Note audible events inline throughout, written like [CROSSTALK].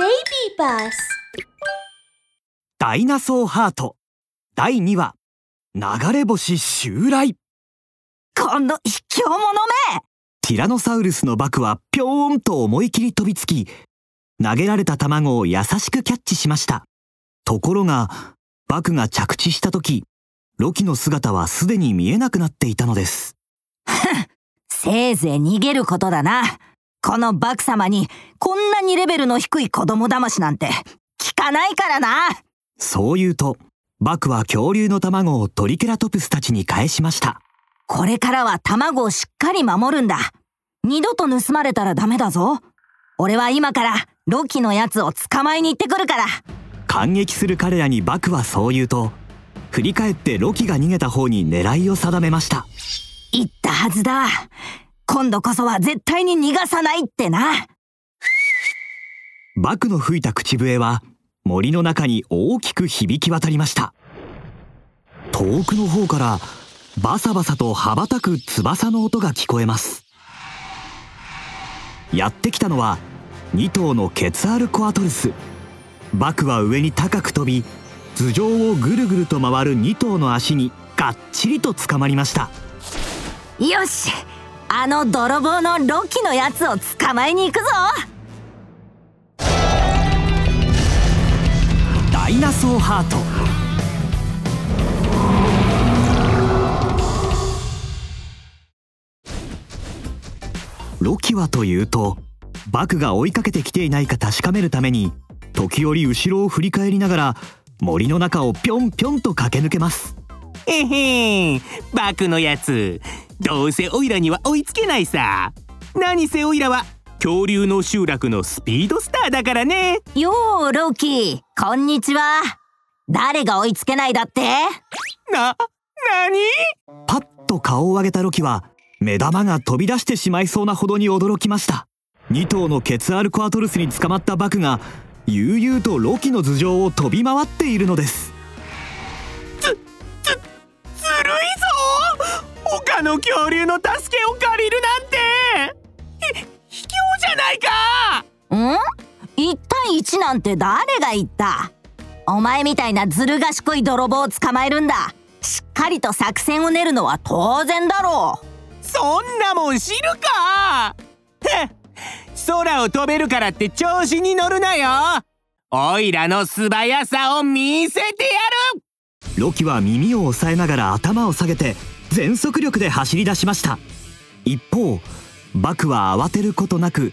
Baby Bus ダイナソーハート。第2話。流れ星襲来。今度卑怯者め。ティラノサウルスのバクはぴょーんと思い切り飛びつき投げられた卵を優しくキャッチしました。ところがバクが着地した時ロキの姿はすでに見えなくなっていたのです。せいぜい逃げることだなこのバク様にこんなにレベルの低い子供騙しなんて聞かないからな。そう言うとバクは恐竜の卵をトリケラトプスたちに返しました。これからは卵をしっかり守るんだ。二度と盗まれたらダメだぞ。俺は今からロキのやつを捕まえに行ってくるから。感激する彼らにバクはそう言うと振り返ってロキが逃げた方に狙いを定めました。言ったはずだ今度こそは絶対に逃がさないってな。バクの吹いた口笛は森の中に大きく響き渡りました。遠くの方からバサバサと羽ばたく翼の音が聞こえます。やってきたのは2頭のケツアルコアトルス。バクは上に高く飛び頭上をぐるぐると回る2頭の足にがっちりと捕まりました。よしあの泥棒のロキのやつを捕まえに行くぞ。ダイナソーハート。ロキはというとバクが追いかけてきていないか確かめるために時折後ろを振り返りながら森の中をぴょんぴょんと駆け抜けます。へへん。バクのやつどうせオイラには追いつけないさ。何せオイラは恐竜の集落のスピードスターだからね。よーロキこんにちは。誰が追いつけないだって？な、なにパッと顔を上げたロキは目玉が飛び出してしまいそうなほどに驚きました。2頭のケツアルコアトルスに捕まったバクが悠々とロキの頭上を飛び回っているのです他の恐竜の助けを借りるなんて。ひ卑怯じゃないか。ん？1対1なんて誰が言った？お前みたいなずる賢い泥棒を捕まえるんだ。しっかりと作戦を練るのは当然だろう。そんなもん知るか。空を飛べるからって調子に乗るなよ。おいらの素早さを見せてやる。ロキは耳を押さえながら頭を下げて全速力で走り出しました。一方バクは慌てることなく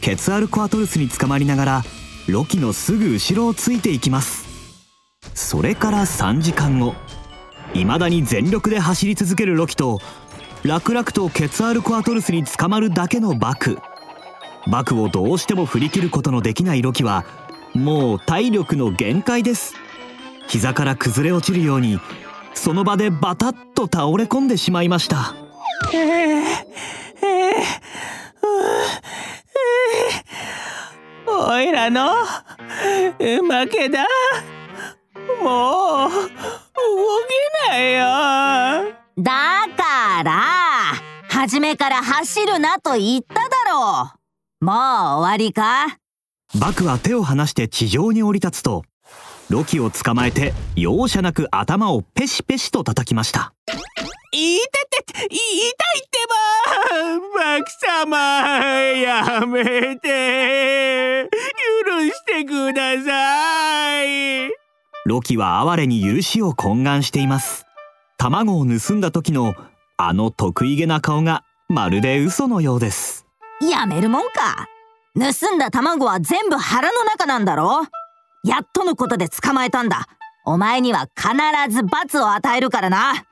ケツアルコアトルスに捕まりながらロキのすぐ後ろをついていきます。それから3時間後未だに全力で走り続けるロキと楽々とケツアルコアトルスに捕まるだけのバク。バクをどうしても振り切ることのできないロキはもう体力の限界です。膝から崩れ落ちるようにその場でバタッと倒れ込んでしまいました。ええええおいらの負けだ。もう動けないよ。だから初めから走るなと言っただろう。もう終わりか？バクは手を離して地上に降り立つとロキを捕まえて容赦なく頭をペシペシと叩きました。いてて痛いってばバク様やめて。許してください。ロキは哀れに許しを懇願しています。卵を盗んだ時のあの得意げな顔がまるで嘘のようです。やめるもんか。盗んだ卵は全部腹の中なんだろやっとのことで捕まえたんだ。お前には必ず罰を与えるからな。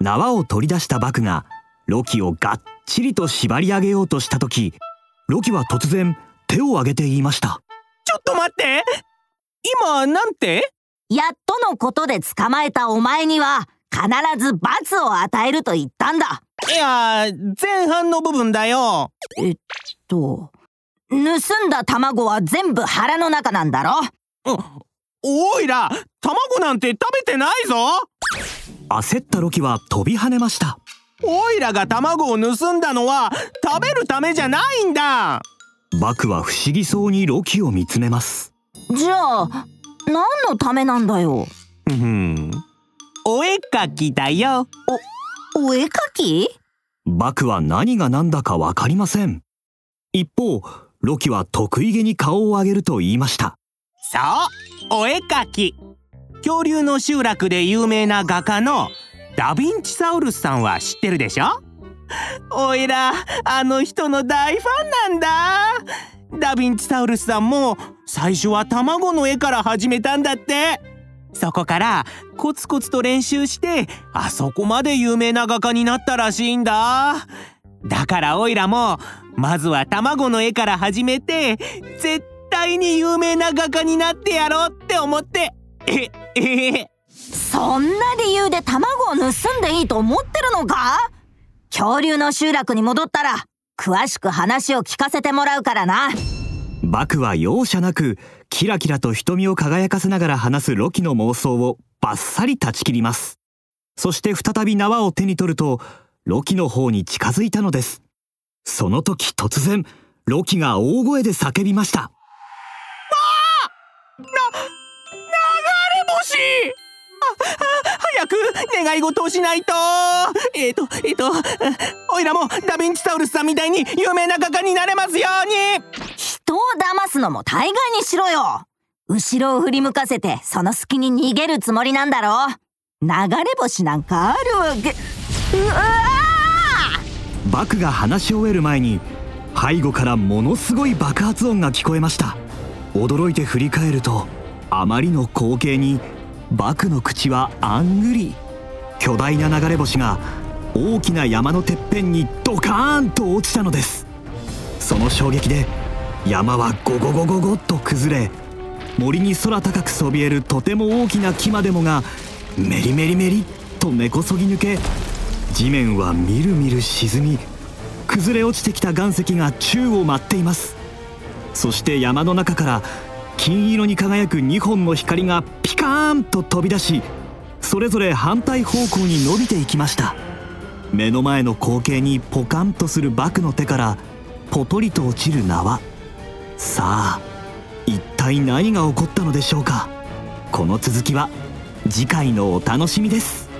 縄を取り出したバクがロキをがっちりと縛り上げようとした時ロキは突然手を挙げて言いました。ちょっと待って。今なんて？やっとのことで捕まえたお前には必ず罰を与えると言ったんだ。いや前半の部分だよ。えっと盗んだ卵は全部腹の中なんだろ？おいら卵なんて食べてないぞ。焦ったロキは飛び跳ねました。おいらが卵を盗んだのは食べるためじゃないんだ。バクは不思議そうにロキを見つめます。じゃあ何のためなんだよ。うん。お絵かきだよ。お絵かき？バクは何が何だかわかりません。一方ロキは得意げに顔を上げると言いましたそうお絵かき。恐竜の集落で有名な画家のダ・ヴィンチサウルスさんは知ってるでしょ？おいらあの人の大ファンなんだ。ダ・ヴィンチサウルスさんも最初は卵の絵から始めたんだって。そこからコツコツと練習してあそこまで有名な画家になったらしいんだ。だからおいらもまずは卵の絵から始めて絶対に有名な画家になってやろうって思って。え [LAUGHS] えそんな理由で卵を盗んでいいと思ってるのか？恐竜の集落に戻ったら詳しく話を聞かせてもらうからな。バクは容赦なくキラキラと瞳を輝かせながら話すロキの妄想をバッサリ断ち切ります。そして再び縄を手に取るとロキの方に近づいたのです。その時突然ロキが大声で叫びました星あ早く願い事をしないと。えっ、ー、とえっ、ー、とおいらもダ・ヴィンチサウルスさんみたいに有名な画家になれますように。人を騙すのも大概にしろよ。後ろを振り向かせてその隙に逃げるつもりなんだろ流れ星なんかあるわけ。うわバクが話し終える前に背後からものすごい爆発音が聞こえました。驚いて振り返るとあまりの光景にバクの口はあんぐり。巨大な流れ星が大きな山のてっぺんにドカーンと落ちたのです。その衝撃で山はゴゴゴゴゴっと崩れ森に空高くそびえるとても大きな木までもがメリメリメリと根こそぎ抜け地面はみるみる沈み崩れ落ちてきた岩石が宙を舞っています。そして山の中から金色に輝く2本の光がピカーンと飛び出しそれぞれ反対方向に伸びていきました。目の前の光景にポカンとするバクの手からポトリと落ちる縄。さあ一体何が起こったのでしょうか。この続きは次回のお楽しみです。